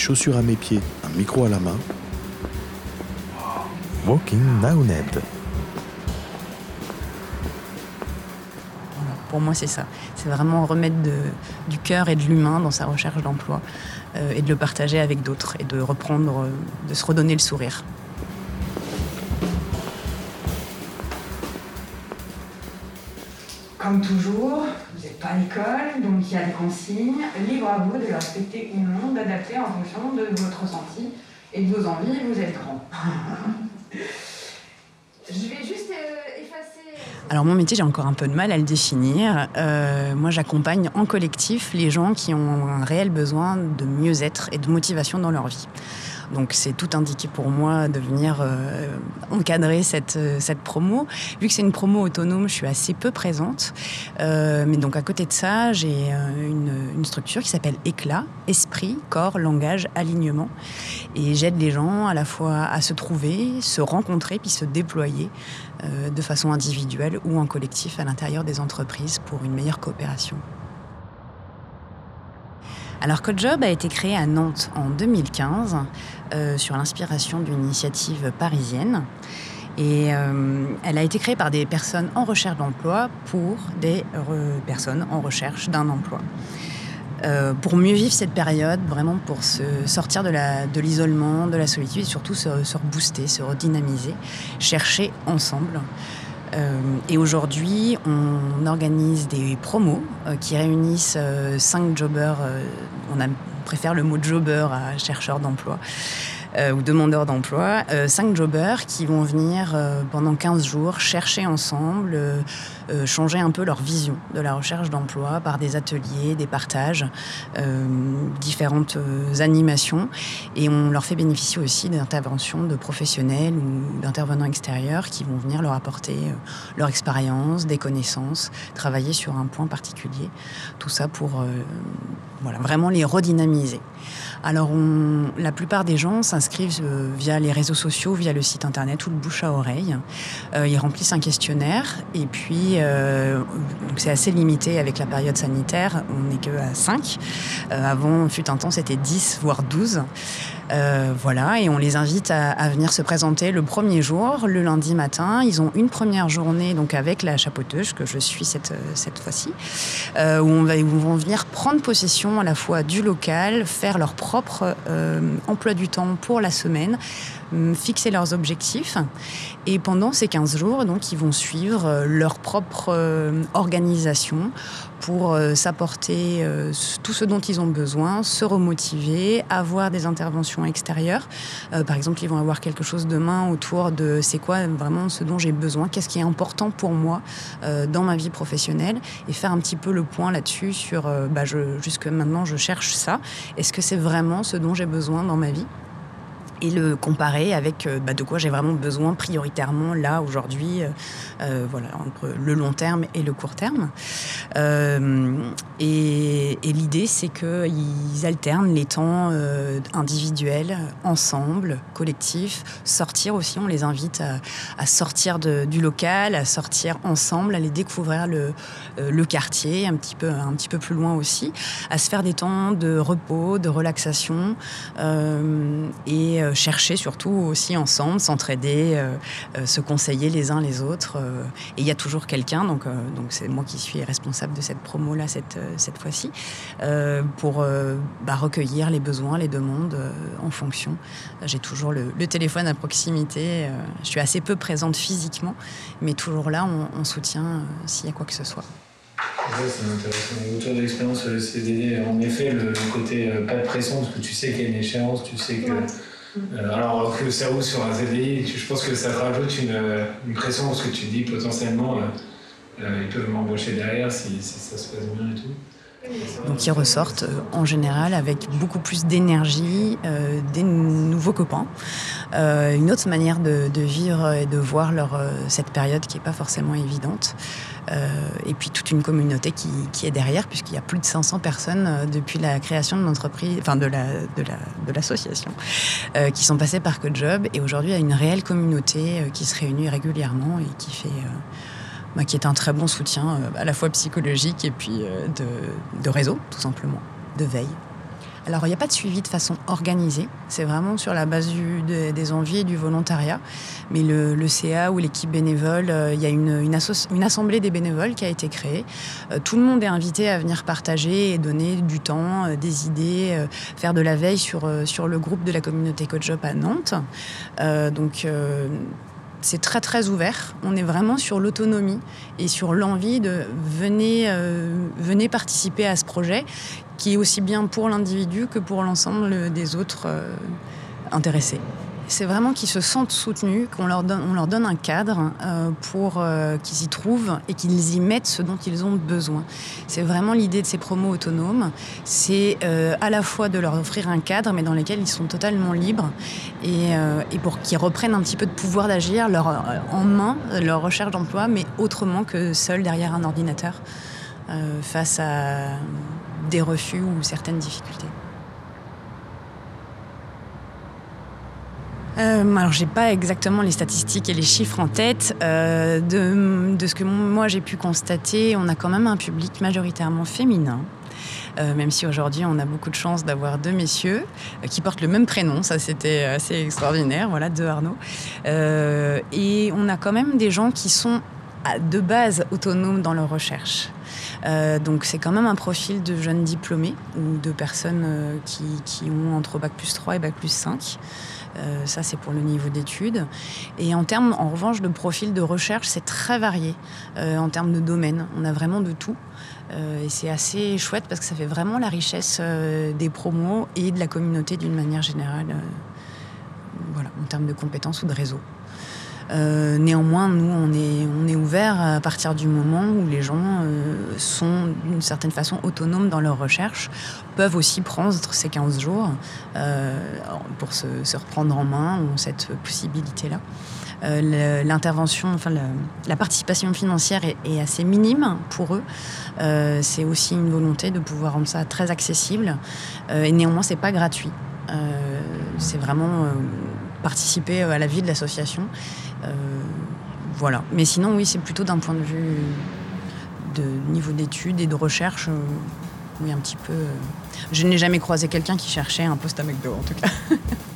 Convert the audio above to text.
chaussures à mes pieds, un micro à la main. Walking Ned. Pour moi, c'est ça. C'est vraiment remettre du cœur et de l'humain dans sa recherche d'emploi euh, et de le partager avec d'autres et de reprendre, euh, de se redonner le sourire. Comme toujours, vous n'êtes pas à l'école, donc il y a des consignes. Libre à vous de les respecter ou non, d'adapter en fonction de votre ressenti et de vos envies. Vous êtes grand. Je vais juste euh, effacer. Alors mon métier, j'ai encore un peu de mal à le définir. Euh, moi, j'accompagne en collectif les gens qui ont un réel besoin de mieux-être et de motivation dans leur vie. Donc c'est tout indiqué pour moi de venir euh, encadrer cette, euh, cette promo. Vu que c'est une promo autonome, je suis assez peu présente. Euh, mais donc à côté de ça, j'ai une, une, structure qui s'appelle Éclat, Esprit, Corps, Langage, Alignement. Et j'aide les gens à la fois à se trouver, se rencontrer, puis se déployer de façon individuelle ou en collectif à l'intérieur des entreprises pour une meilleure coopération. Alors CodeJob a été créé à Nantes en 2015 euh, sur l'inspiration d'une initiative parisienne. Et euh, elle a été créée par des personnes en recherche d'emploi pour des personnes en recherche d'un emploi. Euh, pour mieux vivre cette période, vraiment pour se sortir de l'isolement, de, la solitude, et surtout se, rebooster, se redynamiser, chercher ensemble et aujourd'hui, on organise des promos euh, qui réunissent euh, cinq jobbers. on préfère le mot jobber à chercheur d'emploi. Euh, ou demandeurs d'emploi, euh, cinq jobbers qui vont venir euh, pendant 15 jours chercher ensemble, changer un peu leur vision de la recherche d'emploi par des ateliers, des partages, différentes animations. Et on leur fait bénéficier aussi d'interventions de professionnels ou d'intervenants extérieurs qui vont venir leur apporter leur expérience, des connaissances, travailler sur un point particulier. Tout ça pour voilà, vraiment les redynamiser. Alors, la plupart des gens s'inscrivent euh, via les réseaux sociaux, via le site internet ou le bouche à oreille. Euh, ils remplissent un questionnaire et puis euh, c'est assez limité avec la période sanitaire. On n'est que à 5. avant, fut un temps, c'était 10 voire 12. Euh, voilà, et on les invite à, venir se présenter le premier jour, le lundi matin. Ils ont une première journée donc avec la chapeauteuse que je suis cette, cette fois-ci, euh, où, on va, où vont venir prendre possession à la fois du local, faire leur propre euh, emploi du temps pour la semaine, fixer leurs objectifs. Et pendant ces 15 jours, donc, ils vont suivre leur propre organisation pour euh, s'apporter euh, tout ce dont ils ont besoin, se remotiver, avoir des interventions extérieures. Euh, par exemple, ils vont avoir quelque chose demain autour de c'est quoi vraiment ce dont j'ai besoin, qu'est-ce qui est important pour moi dans ma vie professionnelle? Et faire un petit peu le point là-dessus sur bah, jusque maintenant je cherche ça. Est-ce que c'est vraiment ce dont j'ai besoin dans ma vie? Et le comparer avec euh, bah, de quoi j'ai vraiment besoin prioritairement là aujourd'hui, euh, euh, voilà, entre le long terme et le court terme. et, l'idée, c'est qu'ils alternent les temps individuels, ensemble, collectifs, sortir aussi. On les invite à, sortir du local, à sortir ensemble, à aller découvrir le, le quartier, un petit, peu, un petit peu plus loin aussi, à se faire des temps de repos, de relaxation et euh, chercher surtout aussi ensemble, s'entraider, euh, euh, se conseiller les uns les autres. et il y a toujours quelqu'un, donc donc c'est moi qui suis responsable de cette promo là cette cette fois-ci, pour bah, recueillir les besoins, les demandes en fonction. J'ai toujours le, téléphone à proximité. je suis assez peu présente physiquement, mais toujours là on, soutient s'il y a quoi que ce soit. c'est intéressant. Autour de l'expérience CDD, en effet, le, côté pas de pression, parce que tu sais qu'il y a une échéance, tu sais que. Euh, alors que ça roule sur un CDI, je pense que ça te rajoute une, pression parce que tu dis potentiellement euh, euh, ils peuvent m'embaucher derrière si, ça se passe bien et tout. Donc ils ressortent en général avec beaucoup plus d'énergie, des nouveaux copains, une autre manière de, vivre et de voir leur, cette période qui n'est pas forcément évidente. Euh, et puis toute une communauté qui, est derrière, puisqu'il y a plus de 500 personnes euh, depuis la création de l'entreprise, enfin de la l'association, euh, qui sont passées par CodeJob. Et aujourd'hui, il y a une réelle communauté qui se réunit régulièrement et qui fait bah, qui est un très bon soutien à la fois psychologique et puis de, de réseau, tout simplement, de veille. Alors, il n'y a pas de suivi de façon organisée. C'est vraiment sur la base des envies et du volontariat. Mais le, CA ou l'équipe bénévole, euh, il y a une, assemblée des bénévoles qui a été créée. Euh, tout le monde est invité à venir partager et donner du temps, euh, des idées, faire de la veille sur, le groupe de la communauté CoachUp à Nantes. donc, c'est très très ouvert. On est vraiment sur l'autonomie et sur l'envie de venez, venez participer à ce projet qui est aussi bien pour l'individu que pour l'ensemble des autres euh, intéressés. C'est vraiment qu'ils se sentent soutenus, qu'on leur donne, on leur donne un cadre euh, pour euh, qu'ils y trouvent et qu'ils y mettent ce dont ils ont besoin. C'est vraiment l'idée de ces promos autonomes. C'est à la fois de leur offrir un cadre, mais dans lequel ils sont totalement libres et, pour qu'ils reprennent un petit peu de pouvoir d'agir en main, leur recherche d'emploi, mais autrement que seuls derrière un ordinateur face à des refus ou certaines difficultés. Euh, alors, j'ai pas exactement les statistiques et les chiffres en tête. Euh, de, ce que moi j'ai pu constater, on a quand même un public majoritairement féminin. Euh, même si aujourd'hui on a beaucoup de chance d'avoir deux messieurs euh, qui portent le même prénom, ça c'était assez extraordinaire, voilà, deux Arnaud. et on a quand même des gens qui sont de base autonomes dans leur recherche. Donc c'est quand même un profil de jeunes diplômés ou de personnes euh, qui, ont entre Bac plus 3 et Bac plus 5. Euh, ça, c'est pour le niveau d'études. Et en termes, en revanche, de profil de recherche, c'est très varié en termes de domaine. On a vraiment de tout. et c'est assez chouette parce que ça fait vraiment la richesse des promos et de la communauté d'une manière générale, voilà, en termes de compétences ou de réseau. Euh, néanmoins, nous, on est, on est ouvert à partir du moment où les gens euh, sont d'une certaine façon autonomes dans leur recherche, peuvent aussi prendre ces 15 jours euh, pour se, reprendre en main, ont cette possibilité-là. L'intervention, enfin la, participation financière est, assez minime pour eux. c'est aussi une volonté de pouvoir rendre ça très accessible. et néanmoins, c'est pas gratuit. c'est vraiment participer à la vie de l'association. Euh, voilà. Mais sinon, oui, c'est plutôt d'un point de vue de niveau d'études et de recherche. Euh, oui, un petit peu. Euh, je n'ai jamais croisé quelqu'un qui cherchait un poste à McDo, en tout cas.